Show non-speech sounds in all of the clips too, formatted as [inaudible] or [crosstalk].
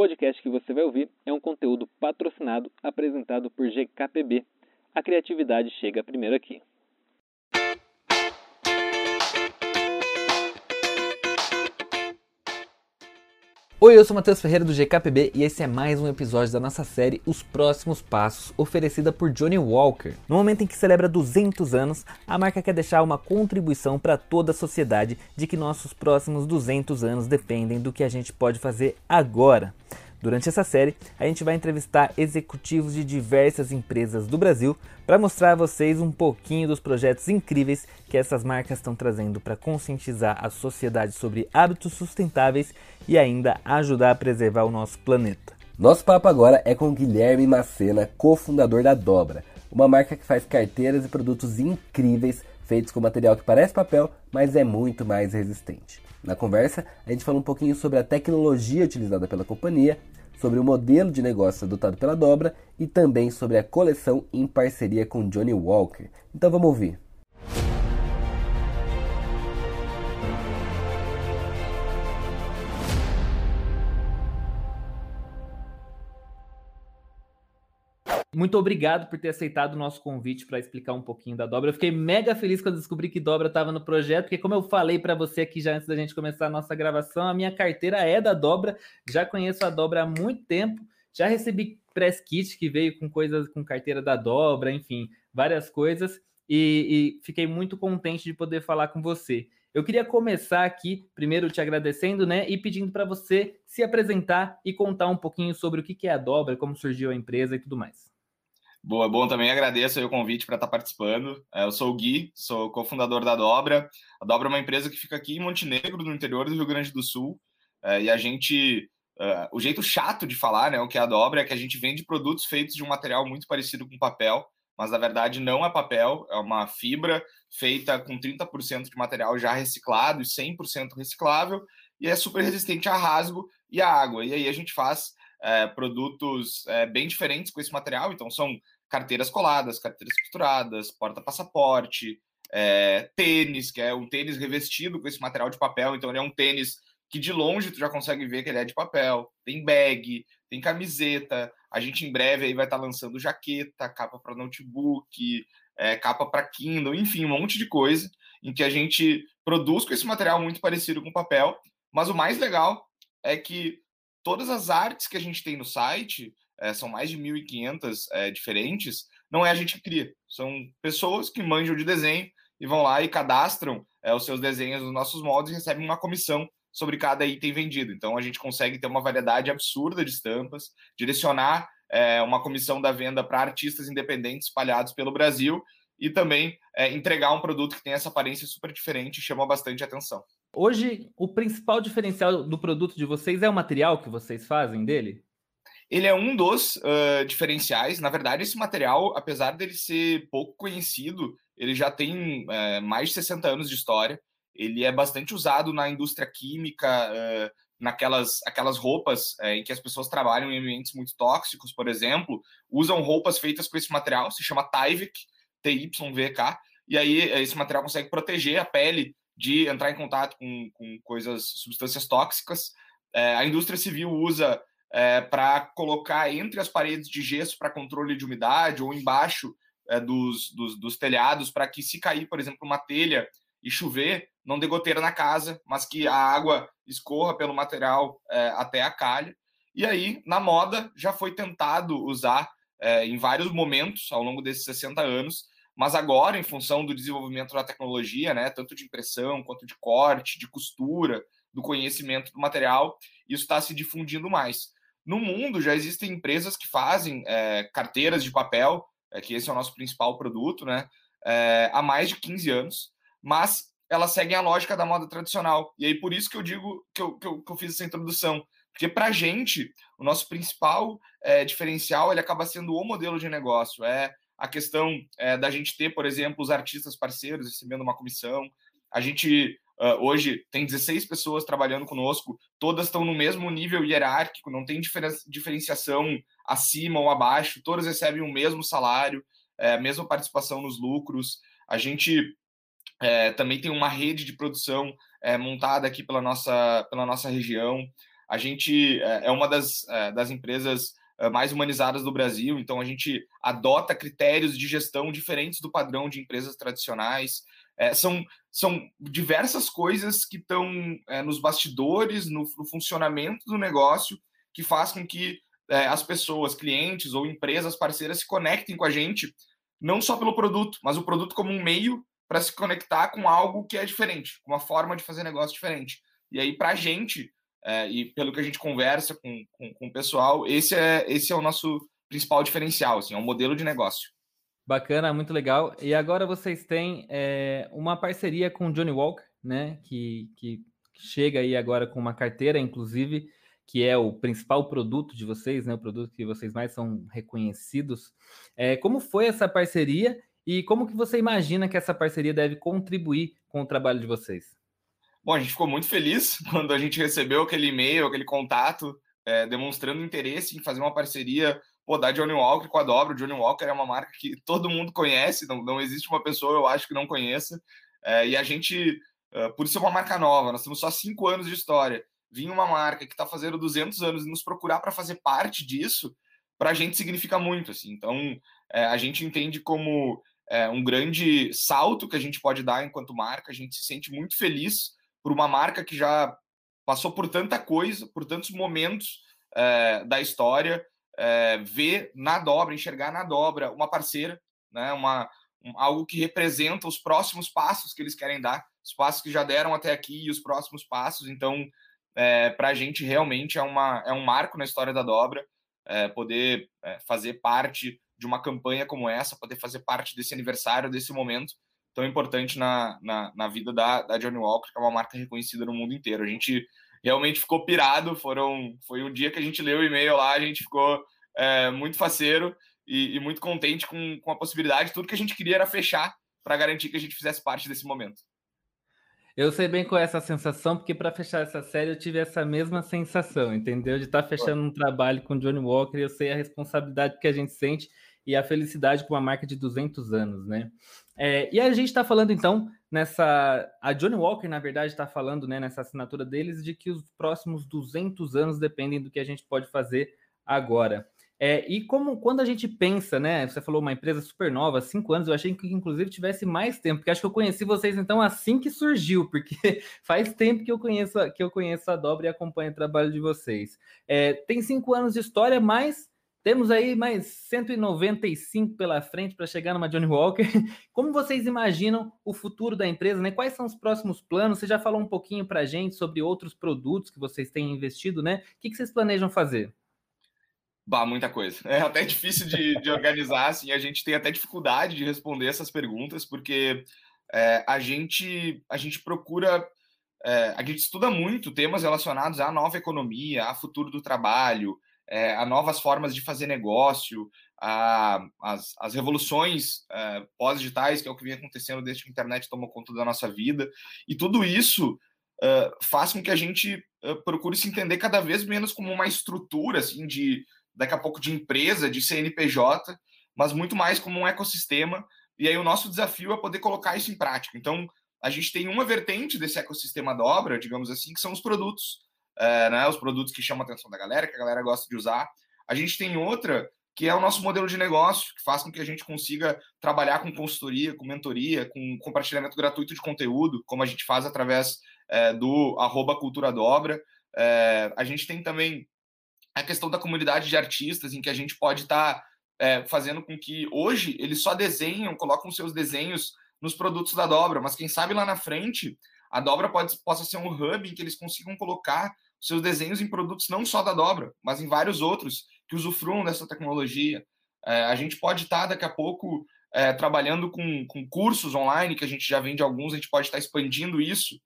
podcast que você vai ouvir é um conteúdo patrocinado apresentado por GKPB. A criatividade chega primeiro aqui. Oi, eu sou Matheus Ferreira do GKPB e esse é mais um episódio da nossa série Os Próximos Passos, oferecida por Johnny Walker. No momento em que celebra 200 anos, a marca quer deixar uma contribuição para toda a sociedade de que nossos próximos 200 anos dependem do que a gente pode fazer agora. Durante essa série, a gente vai entrevistar executivos de diversas empresas do Brasil para mostrar a vocês um pouquinho dos projetos incríveis que essas marcas estão trazendo para conscientizar a sociedade sobre hábitos sustentáveis e ainda ajudar a preservar o nosso planeta. Nosso papo agora é com Guilherme Macena, cofundador da Dobra, uma marca que faz carteiras e produtos incríveis feitos com material que parece papel, mas é muito mais resistente. Na conversa, a gente fala um pouquinho sobre a tecnologia utilizada pela companhia, sobre o modelo de negócio adotado pela Dobra e também sobre a coleção em parceria com Johnny Walker. Então vamos ouvir. Muito obrigado por ter aceitado o nosso convite para explicar um pouquinho da Dobra. Eu fiquei mega feliz quando descobri que Dobra estava no projeto, porque como eu falei para você aqui já antes da gente começar a nossa gravação, a minha carteira é da Dobra. Já conheço a Dobra há muito tempo. Já recebi press kit que veio com coisas com carteira da Dobra, enfim, várias coisas. E, e fiquei muito contente de poder falar com você. Eu queria começar aqui, primeiro te agradecendo, né, e pedindo para você se apresentar e contar um pouquinho sobre o que é a Dobra, como surgiu a empresa e tudo mais. Boa, bom, também agradeço o convite para estar tá participando. É, eu sou o Gui, sou cofundador da Dobra. A Dobra é uma empresa que fica aqui em Montenegro, no interior do Rio Grande do Sul. É, e a gente, uh, o jeito chato de falar, né, o que é a Dobra, é que a gente vende produtos feitos de um material muito parecido com papel, mas na verdade não é papel, é uma fibra feita com 30% de material já reciclado e 100% reciclável, e é super resistente a rasgo e a água. E aí a gente faz é, produtos é, bem diferentes com esse material. Então, são carteiras coladas, carteiras costuradas, porta-passaporte, é, tênis, que é um tênis revestido com esse material de papel. Então, ele é um tênis que de longe tu já consegue ver que ele é de papel. Tem bag, tem camiseta. A gente em breve aí vai estar tá lançando jaqueta, capa para notebook, capa para Kindle, enfim, um monte de coisa em que a gente produz com esse material muito parecido com papel. Mas o mais legal é que todas as artes que a gente tem no site, é, são mais de 1.500 é, diferentes, não é a gente que cria. São pessoas que manjam de desenho e vão lá e cadastram é, os seus desenhos nos nossos moldes e recebem uma comissão sobre cada item vendido. Então a gente consegue ter uma variedade absurda de estampas, direcionar é, uma comissão da venda para artistas independentes espalhados pelo Brasil e também entregar um produto que tem essa aparência super diferente e chama bastante atenção. Hoje, o principal diferencial do produto de vocês é o material que vocês fazem dele? Ele é um dos uh, diferenciais. Na verdade, esse material, apesar dele ser pouco conhecido, ele já tem uh, mais de 60 anos de história. Ele é bastante usado na indústria química, uh, naquelas aquelas roupas em que as pessoas trabalham em ambientes muito tóxicos, por exemplo, usam roupas feitas com esse material, se chama Tyvek, T-Y-V-K, e aí esse material consegue proteger a pele de entrar em contato com, com coisas, substâncias tóxicas. É, a indústria civil usa é, para colocar entre as paredes de gesso para controle de umidade ou embaixo é, dos, dos, dos, telhados para que se cair, por exemplo, uma telha e chover, não dê goteira na casa, mas que a água escorra pelo material é, até a calha. E aí, na moda, já foi tentado usar é, em vários momentos ao longo desses 60 anos mas agora, em função do desenvolvimento da tecnologia, né, tanto de impressão quanto de corte, de costura, do conhecimento do material, isso está se difundindo mais. No mundo já existem empresas que fazem é, carteiras de papel, é, que esse é o nosso principal produto, né, é, há mais de 15 anos, mas elas seguem a lógica da moda tradicional. E aí por isso que eu digo que eu, que eu, que eu fiz essa introdução. Porque para a gente, o nosso principal é, diferencial ele acaba sendo o modelo de negócio. É a questão é, da gente ter, por exemplo, os artistas parceiros recebendo uma comissão. A gente uh, hoje tem 16 pessoas trabalhando conosco, todas estão no mesmo nível hierárquico, não tem diferenciação acima ou abaixo, todas recebem o mesmo salário, é, a mesma participação nos lucros. A gente é, também tem uma rede de produção é, montada aqui pela nossa, pela nossa região. A gente é, é uma das, é, das empresas mais humanizadas do Brasil, então a gente adota critérios de gestão diferentes do padrão de empresas tradicionais. É, são, são diversas coisas que estão é, nos bastidores, no, no, funcionamento do negócio, que faz com que é, as pessoas, clientes ou empresas parceiras se conectem com a gente, não só pelo produto, mas o produto como um meio para se conectar com algo que é diferente, uma forma de fazer negócio diferente. E aí, para a gente, é, e pelo que a gente conversa com, com, com, o pessoal, esse é, esse é o nosso principal diferencial, assim, é um modelo de negócio. Bacana, muito legal. E agora vocês têm é, uma parceria com o Johnny Walker, né? Que, que chega aí agora com uma carteira, inclusive, que é o principal produto de vocês, né? O produto que vocês mais são reconhecidos. É, como foi essa parceria e como que você imagina que essa parceria deve contribuir com o trabalho de vocês? Bom, a gente ficou muito feliz [laughs] quando a gente recebeu aquele e-mail, aquele contato, é, demonstrando interesse em fazer uma parceria pô, da Johnny Walker com a Dobra. O Johnny Walker é uma marca que todo mundo conhece, não, não existe uma pessoa, eu acho, que não conheça. É, e a gente, é, por ser uma marca nova, nós temos só cinco anos de história, vir uma marca que está fazendo 200 anos e nos procurar para fazer parte disso, para a gente significa muito. Assim. Então, é, a gente entende como é, um grande salto que a gente pode dar enquanto marca, a gente se sente muito feliz por uma marca que já passou por tanta coisa, por tantos momentos é, da história, é, ver na dobra, enxergar na dobra uma parceira, né, uma, um, algo que representa os próximos passos que eles querem dar, os passos que já deram até aqui e os próximos passos. Então, é, para a gente realmente é, uma, é um marco na história da dobra poder fazer parte de uma campanha como essa, poder fazer parte desse aniversário, desse momento tão importante na, na, na vida da, da Johnny Walker, que é uma marca reconhecida no mundo inteiro. A gente realmente ficou pirado, foram, foi o dia que a gente leu o e-mail lá, a gente ficou é, muito faceiro e, e, muito contente com, com a possibilidade. Tudo que a gente queria era fechar para garantir que a gente fizesse parte desse momento. Eu sei bem qual é essa sensação, porque para fechar essa série eu tive essa mesma sensação, entendeu? De estar tá fechando um trabalho com Johnny Walker, eu sei a responsabilidade que a gente sente e a felicidade com uma marca de 200 anos, né? É, e a gente está falando então nessa. A Johnny Walker, na verdade, está falando né, nessa assinatura deles de que os próximos 200 anos dependem do que a gente pode fazer agora. É, e como quando a gente pensa, né? Você falou uma empresa super nova, cinco anos, eu achei que inclusive tivesse mais tempo, porque acho que eu conheci vocês então assim que surgiu, porque [laughs] faz tempo que eu conheço que eu conheço a Dobra e acompanho o trabalho de vocês. É, tem cinco anos de história, mas temos aí mais 195 pela frente para chegar numa Johnny Walker. [laughs] Como vocês imaginam o futuro da empresa? Né? Quais são os próximos planos? Você já falou um pouquinho para a gente sobre outros produtos que vocês têm investido, né? O que, vocês planejam fazer? Bah, muita coisa. [laughs] É até difícil de, de organizar, assim, a gente tem até dificuldade de responder essas perguntas, porque é, a, gente, a gente procura, é, a gente estuda muito temas relacionados à nova economia, a futuro do trabalho, é, a novas formas de fazer negócio, a, as, as revoluções é, pós-digitais, que é o que vem acontecendo desde que a internet tomou conta da nossa vida. E tudo isso é, faz com que a gente procure se entender cada vez menos como uma estrutura, assim, de daqui a pouco de empresa, de CNPJ, mas muito mais como um ecossistema. E aí o nosso desafio é poder colocar isso em prática. Então, a gente tem uma vertente desse ecossistema da obra, digamos assim, que são os produtos é, né, os produtos que chamam a atenção da galera, que a galera gosta de usar. A gente tem outra que é o nosso modelo de negócio, que faz com que a gente consiga trabalhar com consultoria, com mentoria, com compartilhamento gratuito de conteúdo, como a gente faz através é, do arroba Cultura Dobra. É, a gente tem também a questão da comunidade de artistas, em que a gente pode estar tá, é, fazendo com que hoje eles só desenham, colocam seus desenhos nos produtos da Dobra, mas quem sabe lá na frente a Dobra pode, possa ser um hub em que eles consigam colocar seus desenhos em produtos não só da Dobra, mas em vários outros que usufruam dessa tecnologia. É, a gente pode estar daqui a pouco é, trabalhando com, com cursos online, que a gente já vende alguns, a gente pode estar expandindo isso.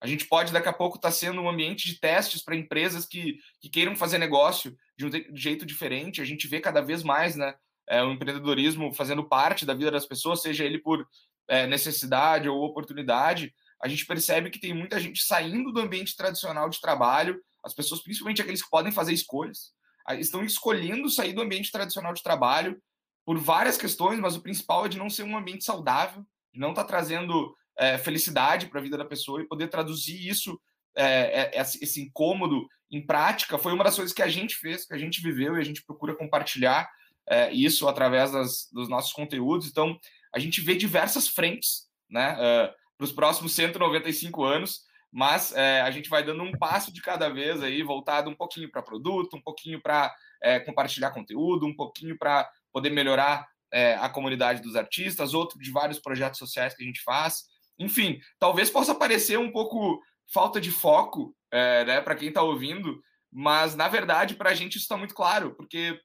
A gente pode daqui a pouco estar sendo um ambiente de testes para empresas que, que queiram fazer negócio de um jeito diferente. A gente vê cada vez mais né, é, o empreendedorismo fazendo parte da vida das pessoas, seja ele por é, necessidade ou oportunidade a gente percebe que tem muita gente saindo do ambiente tradicional de trabalho, as pessoas, principalmente aqueles que podem fazer escolhas, estão escolhendo sair do ambiente tradicional de trabalho por várias questões, mas o principal é de não ser um ambiente saudável, de não estar tá trazendo é, felicidade para a vida da pessoa e poder traduzir isso é, é, esse incômodo em prática foi uma das coisas que a gente fez, que a gente viveu e a gente procura compartilhar é, isso através das, dos nossos conteúdos. Então, a gente vê diversas frentes né, uh, para os próximos 195 anos, mas é, a gente vai dando um passo de cada vez aí, voltado um pouquinho para produto, um pouquinho para é, compartilhar conteúdo, um pouquinho para poder melhorar é, a comunidade dos artistas, outro de vários projetos sociais que a gente faz. Enfim, talvez possa parecer um pouco falta de foco é, né, para quem está ouvindo, mas na verdade para a gente isso está muito claro, porque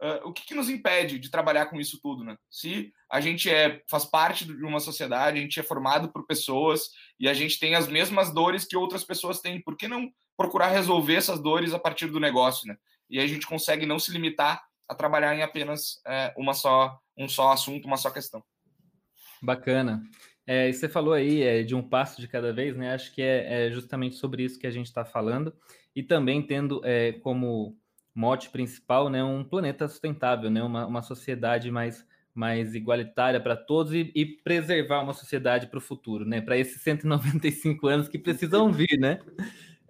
uh, o que, que, nos impede de trabalhar com isso tudo, né? Se a gente é, faz parte de uma sociedade, a gente é formado por pessoas e a gente tem as mesmas dores que outras pessoas têm, por que não procurar resolver essas dores a partir do negócio, né? E a gente consegue não se limitar a trabalhar em apenas é, uma só, um só assunto, uma só questão. Bacana. É, você falou aí é, de um passo de cada vez, né? Acho que é, é justamente sobre isso que a gente está falando e também tendo é, como mote principal, né, um planeta sustentável, né, uma, uma sociedade mais, mais igualitária para todos e, e, preservar uma sociedade para o futuro, né, para esses 195 anos que precisam vir, né?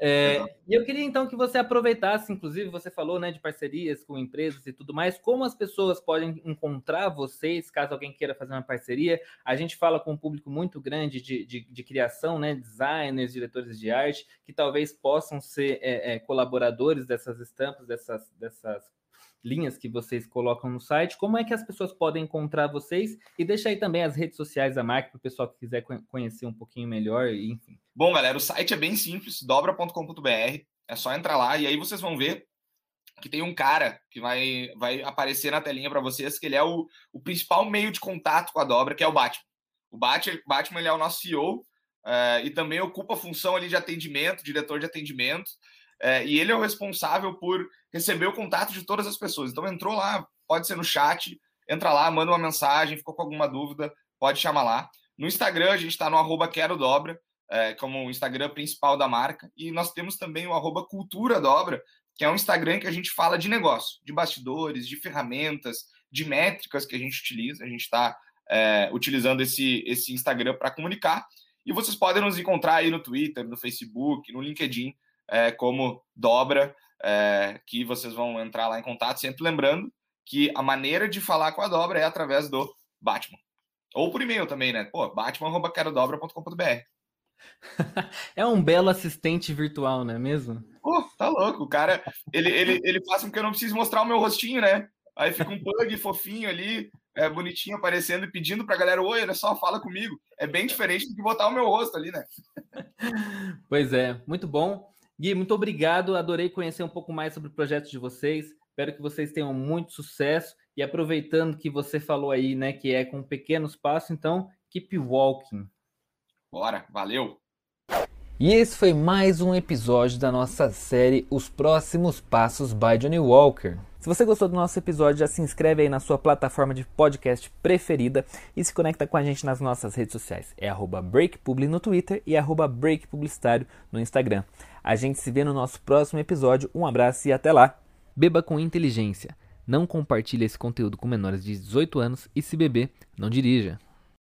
É, e eu queria então que você aproveitasse, inclusive, você falou né, de parcerias com empresas e tudo mais, como as pessoas podem encontrar vocês, caso alguém queira fazer uma parceria. A gente fala com um público muito grande de, de, de criação, né, designers, diretores de arte, que talvez possam ser é, é, colaboradores dessas estampas, dessas, dessas linhas que vocês colocam no site. Como é que as pessoas podem encontrar vocês? E deixa aí também as redes sociais da marca para o pessoal que quiser conhecer um pouquinho melhor, enfim. Bom, galera, o site é bem simples, dobra.com.br. É só entrar lá e aí vocês vão ver que tem um cara que vai, vai aparecer na telinha para vocês, que ele é o, o principal meio de contato com a dobra, que é o Batman. O Batman, ele é o nosso CEO é, e também ocupa a função ali de atendimento, diretor de atendimento. É, e ele é o responsável por receber o contato de todas as pessoas. Então entrou lá, pode ser no chat, entra lá, manda uma mensagem, ficou com alguma dúvida, pode chamar lá. No Instagram, a gente está no arroba Quero Dobra, é, como o Instagram principal da marca. E nós temos também o arroba Cultura Dobra, que é um Instagram que a gente fala de negócio, de bastidores, de ferramentas, de métricas que a gente utiliza. A gente está é, utilizando esse, esse Instagram para comunicar. E vocês podem nos encontrar aí no Twitter, no Facebook, no LinkedIn, é, como dobra, é, que vocês vão entrar lá em contato, sempre lembrando que a maneira de falar com a dobra é através do Batman. Ou por e-mail também, né? Pô, batman.querodobra.com.br. [laughs] é um belo assistente virtual, não é mesmo? Pô, tá louco. O cara, ele, ele, ele faz com que eu não precise mostrar o meu rostinho, né? Aí fica um pug fofinho ali, é, bonitinho aparecendo e pedindo pra galera: Oi, olha só, fala comigo. É bem diferente do que botar o meu rosto ali, né? [laughs] Pois é, muito bom. Gui, muito obrigado. Adorei conhecer um pouco mais sobre o projeto de vocês. Espero que vocês tenham muito sucesso. E aproveitando que você falou aí, né, que é com pequenos passos, então, keep walking. Bora, valeu. E esse foi mais um episódio da nossa série Os Próximos Passos by Johnny Walker. Se você gostou do nosso episódio, já se inscreve aí na sua plataforma de podcast preferida e se conecta com a gente nas nossas redes sociais. É BreakPubli no Twitter e BreakPublicitário no Instagram. A gente se vê no nosso próximo episódio. Um abraço e até lá. Beba com inteligência. Não compartilhe esse conteúdo com menores de 18 anos e se beber, não dirija.